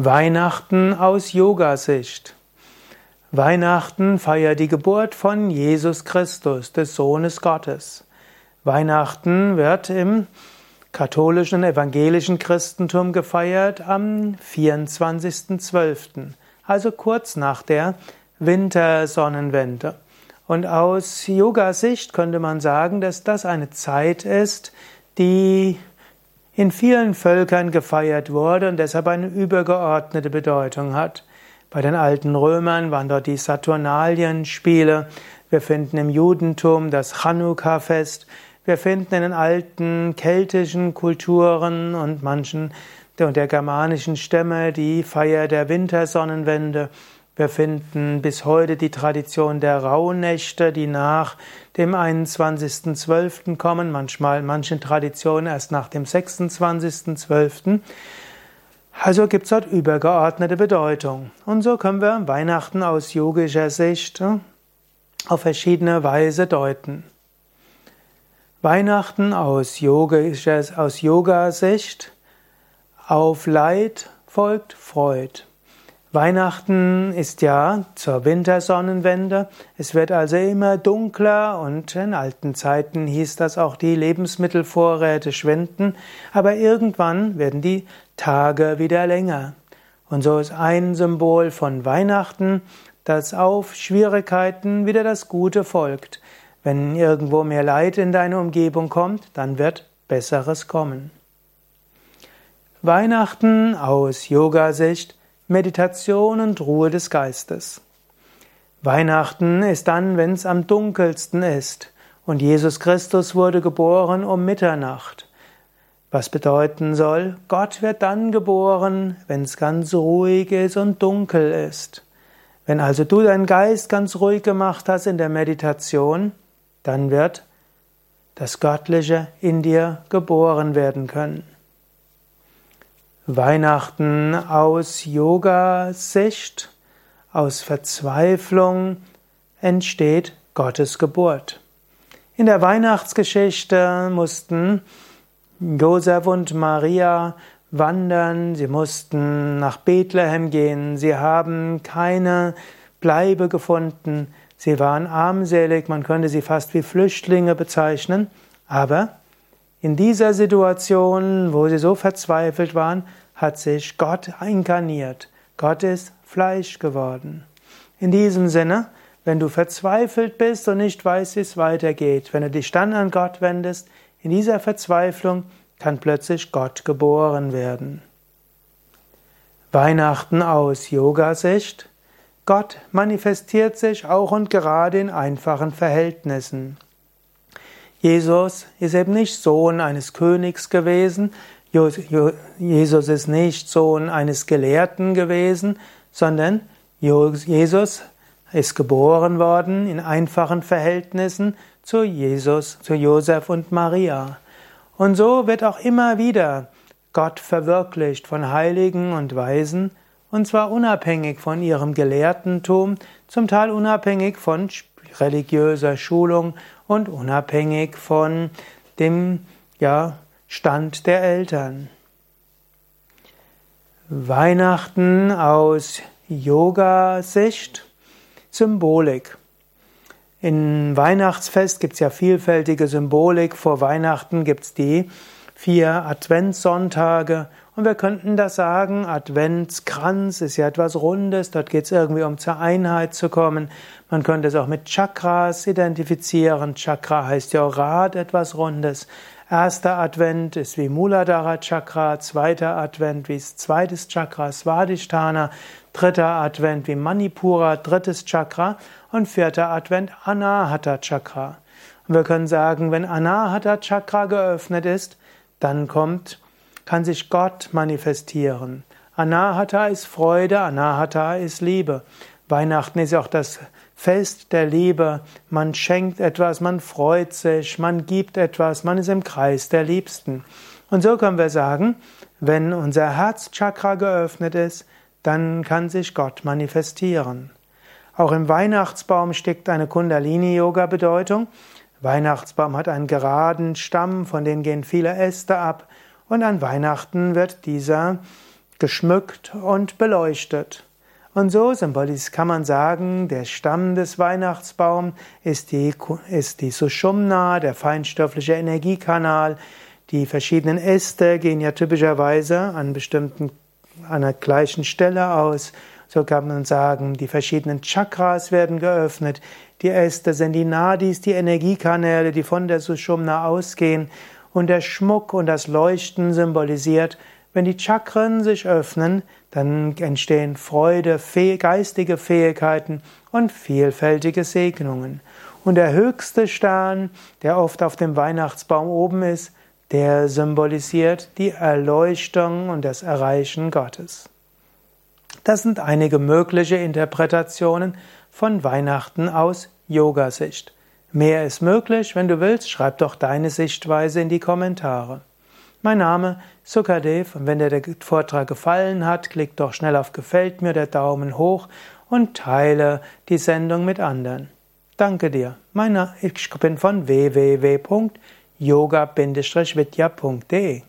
Weihnachten aus Yoga-Sicht. Weihnachten feiert die Geburt von Jesus Christus, des Sohnes Gottes. Weihnachten wird im katholischen evangelischen Christentum gefeiert am 24.12., also kurz nach der Wintersonnenwende. Und aus Yoga-Sicht könnte man sagen, dass das eine Zeit ist, die in vielen Völkern gefeiert wurde und deshalb eine übergeordnete Bedeutung hat. Bei den alten Römern waren dort die Saturnalienspiele. Wir finden im Judentum das Chanukka-Fest. Wir finden in den alten keltischen Kulturen und manchen der germanischen Stämme die Feier der Wintersonnenwende. Wir finden bis heute die Tradition der Rauhnächte, die nach dem 21.12. kommen, manchmal manche Traditionen erst nach dem 26.12. Also gibt es dort übergeordnete Bedeutung. Und so können wir Weihnachten aus yogischer Sicht äh, auf verschiedene Weise deuten. Weihnachten aus, yogischer, aus Yoga-Sicht auf Leid folgt Freud. Weihnachten ist ja zur Wintersonnenwende. Es wird also immer dunkler und in alten Zeiten hieß das auch, die Lebensmittelvorräte schwinden. Aber irgendwann werden die Tage wieder länger. Und so ist ein Symbol von Weihnachten, dass auf Schwierigkeiten wieder das Gute folgt. Wenn irgendwo mehr Leid in deine Umgebung kommt, dann wird Besseres kommen. Weihnachten aus Yoga-Sicht Meditation und Ruhe des Geistes. Weihnachten ist dann, wenn es am dunkelsten ist. Und Jesus Christus wurde geboren um Mitternacht. Was bedeuten soll, Gott wird dann geboren, wenn es ganz ruhig ist und dunkel ist. Wenn also du deinen Geist ganz ruhig gemacht hast in der Meditation, dann wird das Göttliche in dir geboren werden können. Weihnachten aus Yoga-Sicht, aus Verzweiflung entsteht Gottes Geburt. In der Weihnachtsgeschichte mussten Josef und Maria wandern, sie mussten nach Bethlehem gehen, sie haben keine Bleibe gefunden, sie waren armselig, man könnte sie fast wie Flüchtlinge bezeichnen, aber in dieser Situation, wo sie so verzweifelt waren, hat sich Gott inkarniert. Gott ist Fleisch geworden. In diesem Sinne, wenn du verzweifelt bist und nicht weißt, wie es weitergeht, wenn du dich dann an Gott wendest, in dieser Verzweiflung kann plötzlich Gott geboren werden. Weihnachten aus Yoga-Sicht. Gott manifestiert sich auch und gerade in einfachen Verhältnissen. Jesus ist eben nicht Sohn eines Königs gewesen, Jesus ist nicht Sohn eines Gelehrten gewesen, sondern Jesus ist geboren worden in einfachen Verhältnissen zu Jesus, zu Josef und Maria. Und so wird auch immer wieder Gott verwirklicht von Heiligen und Weisen, und zwar unabhängig von ihrem Gelehrtentum, zum Teil unabhängig von religiöser Schulung und unabhängig von dem ja, Stand der Eltern. Weihnachten aus Yoga-Sicht, Symbolik. In Weihnachtsfest gibt es ja vielfältige Symbolik. Vor Weihnachten gibt es die vier Adventssonntage und wir könnten das sagen, Adventskranz ist ja etwas Rundes, dort geht es irgendwie um zur Einheit zu kommen. Man könnte es auch mit Chakras identifizieren. Chakra heißt ja auch Rad, etwas Rundes. Erster Advent ist wie Muladhara Chakra, zweiter Advent wie zweites Chakra Svadhisthana, dritter Advent wie Manipura, drittes Chakra und vierter Advent Anahata Chakra. Und wir können sagen, wenn Anahata Chakra geöffnet ist, dann kommt, kann sich Gott manifestieren. Anahata ist Freude, Anahata ist Liebe. Weihnachten ist auch das Fest der Liebe. Man schenkt etwas, man freut sich, man gibt etwas, man ist im Kreis der Liebsten. Und so können wir sagen, wenn unser Herzchakra geöffnet ist, dann kann sich Gott manifestieren. Auch im Weihnachtsbaum steckt eine Kundalini-Yoga-Bedeutung. Weihnachtsbaum hat einen geraden Stamm, von dem gehen viele Äste ab. Und an Weihnachten wird dieser geschmückt und beleuchtet. Und so kann man sagen, der Stamm des Weihnachtsbaums ist die, ist die Sushumna, der feinstoffliche Energiekanal. Die verschiedenen Äste gehen ja typischerweise an bestimmten, an der gleichen Stelle aus. So kann man sagen, die verschiedenen Chakras werden geöffnet. Die Äste sind die Nadis, die Energiekanäle, die von der Sushumna ausgehen. Und der Schmuck und das Leuchten symbolisiert, wenn die Chakren sich öffnen, dann entstehen Freude, geistige Fähigkeiten und vielfältige Segnungen. Und der höchste Stern, der oft auf dem Weihnachtsbaum oben ist, der symbolisiert die Erleuchtung und das Erreichen Gottes. Das sind einige mögliche Interpretationen von Weihnachten aus Yoga-Sicht. Mehr ist möglich, wenn du willst, schreib doch deine Sichtweise in die Kommentare. Mein Name Sukadev und wenn dir der Vortrag gefallen hat, klick doch schnell auf Gefällt mir, der Daumen hoch und teile die Sendung mit anderen. Danke dir. Meine, ich bin von www.yoga-vidya.de